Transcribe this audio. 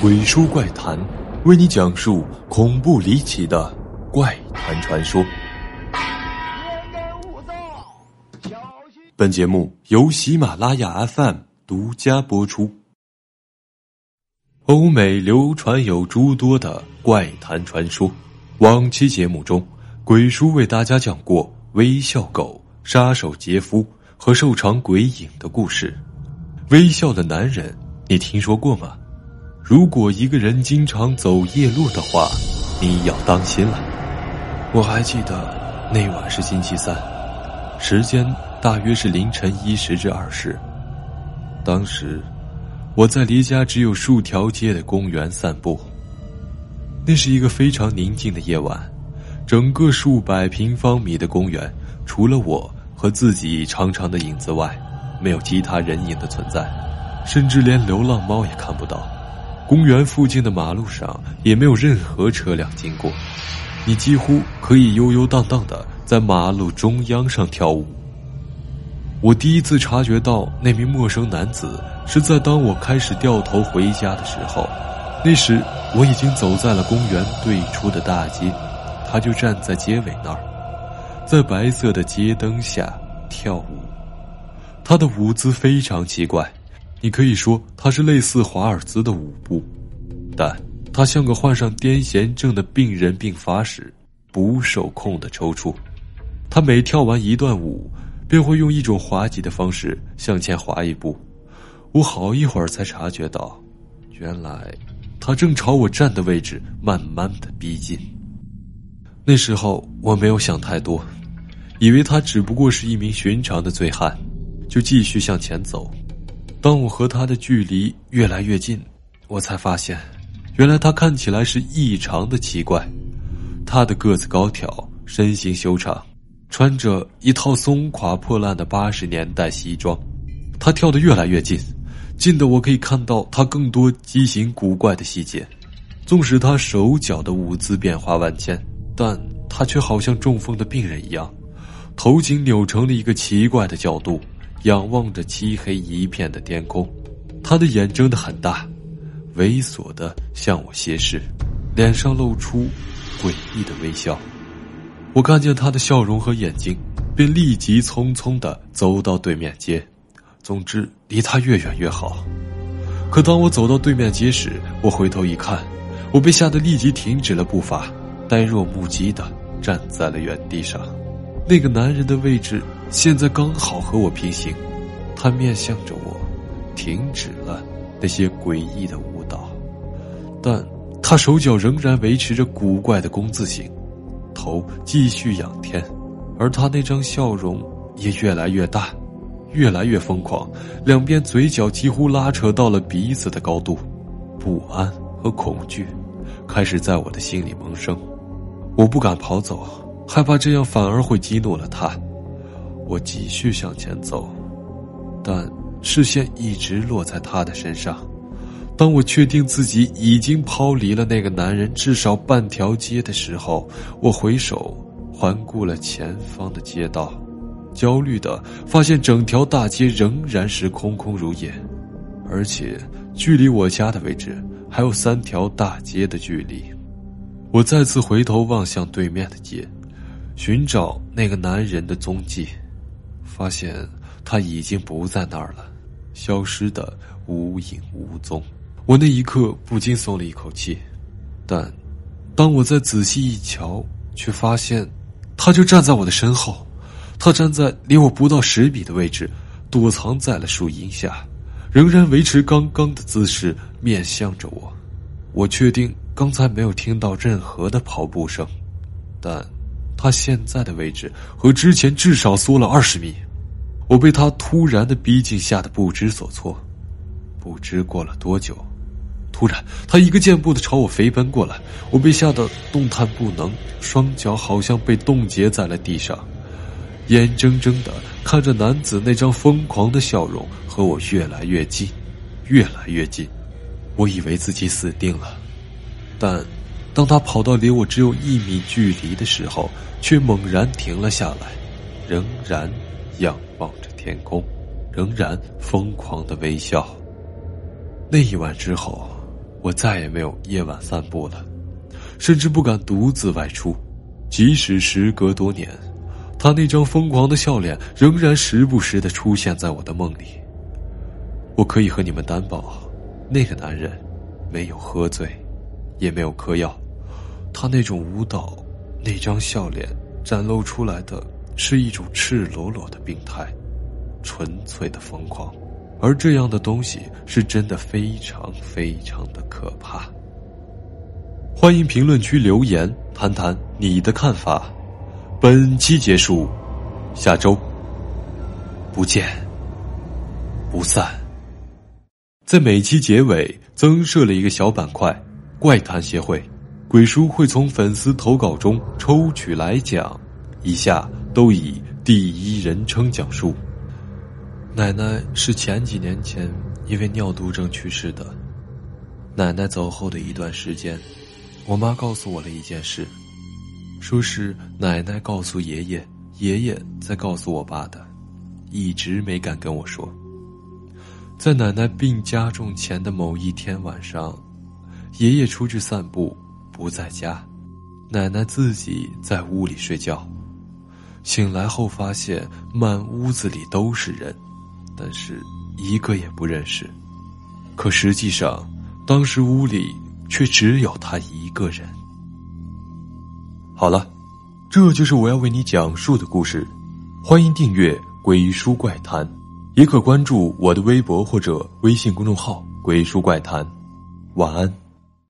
鬼叔怪谈，为你讲述恐怖离奇的怪谈传说。本节目由喜马拉雅 FM 独家播出。欧美流传有诸多的怪谈传说，往期节目中，鬼叔为大家讲过微笑狗、杀手杰夫和瘦长鬼影的故事。微笑的男人，你听说过吗？如果一个人经常走夜路的话，你要当心了。我还记得那晚是星期三，时间大约是凌晨一时至二时。当时我在离家只有数条街的公园散步。那是一个非常宁静的夜晚，整个数百平方米的公园，除了我和自己长长的影子外。没有其他人影的存在，甚至连流浪猫也看不到。公园附近的马路上也没有任何车辆经过，你几乎可以悠悠荡荡的在马路中央上跳舞。我第一次察觉到那名陌生男子是在当我开始掉头回家的时候，那时我已经走在了公园对出的大街，他就站在街尾那儿，在白色的街灯下跳舞。他的舞姿非常奇怪，你可以说他是类似华尔兹的舞步，但他像个患上癫痫症的病人病发时不受控的抽搐。他每跳完一段舞，便会用一种滑稽的方式向前滑一步。我好一会儿才察觉到，原来他正朝我站的位置慢慢的逼近。那时候我没有想太多，以为他只不过是一名寻常的醉汉。就继续向前走，当我和他的距离越来越近，我才发现，原来他看起来是异常的奇怪。他的个子高挑，身形修长，穿着一套松垮破烂的八十年代西装。他跳得越来越近，近的我可以看到他更多畸形古怪的细节。纵使他手脚的舞姿变化万千，但他却好像中风的病人一样，头颈扭成了一个奇怪的角度。仰望着漆黑一片的天空，他的眼睁得很大，猥琐的向我斜视，脸上露出诡异的微笑。我看见他的笑容和眼睛，便立即匆匆的走到对面街。总之，离他越远越好。可当我走到对面街时，我回头一看，我被吓得立即停止了步伐，呆若木鸡的站在了原地上。那个男人的位置。现在刚好和我平行，他面向着我，停止了那些诡异的舞蹈，但他手脚仍然维持着古怪的工字形，头继续仰天，而他那张笑容也越来越大，越来越疯狂，两边嘴角几乎拉扯到了鼻子的高度，不安和恐惧开始在我的心里萌生，我不敢跑走，害怕这样反而会激怒了他。我继续向前走，但视线一直落在他的身上。当我确定自己已经抛离了那个男人至少半条街的时候，我回首环顾了前方的街道，焦虑的发现整条大街仍然是空空如也，而且距离我家的位置还有三条大街的距离。我再次回头望向对面的街，寻找那个男人的踪迹。发现他已经不在那儿了，消失的无影无踪。我那一刻不禁松了一口气，但当我再仔细一瞧，却发现他就站在我的身后。他站在离我不到十米的位置，躲藏在了树荫下，仍然维持刚刚的姿势，面向着我。我确定刚才没有听到任何的跑步声，但他现在的位置和之前至少缩了二十米。我被他突然的逼近吓得不知所措，不知过了多久，突然他一个箭步的朝我飞奔过来，我被吓得动弹不能，双脚好像被冻结在了地上，眼睁睁的看着男子那张疯狂的笑容和我越来越近，越来越近，我以为自己死定了，但当他跑到离我只有一米距离的时候，却猛然停了下来，仍然。仰望着天空，仍然疯狂的微笑。那一晚之后，我再也没有夜晚散步了，甚至不敢独自外出。即使时隔多年，他那张疯狂的笑脸仍然时不时的出现在我的梦里。我可以和你们担保，那个男人没有喝醉，也没有嗑药。他那种舞蹈，那张笑脸，展露出来的是一种赤裸裸的病态，纯粹的疯狂。而这样的东西是真的非常非常的可怕。欢迎评论区留言，谈谈你的看法。本期结束，下周不见不散。在每期结尾增设了一个小板块——怪谈协会，鬼叔会从粉丝投稿中抽取来讲，以下都以第一人称讲述。奶奶是前几年前因为尿毒症去世的。奶奶走后的一段时间，我妈告诉我了一件事，说是奶奶告诉爷爷，爷爷再告诉我爸的，一直没敢跟我说。在奶奶病加重前的某一天晚上，爷爷出去散步不在家，奶奶自己在屋里睡觉，醒来后发现满屋子里都是人。但是一个也不认识，可实际上，当时屋里却只有他一个人。好了，这就是我要为你讲述的故事。欢迎订阅《鬼书怪谈》，也可关注我的微博或者微信公众号“鬼书怪谈”。晚安。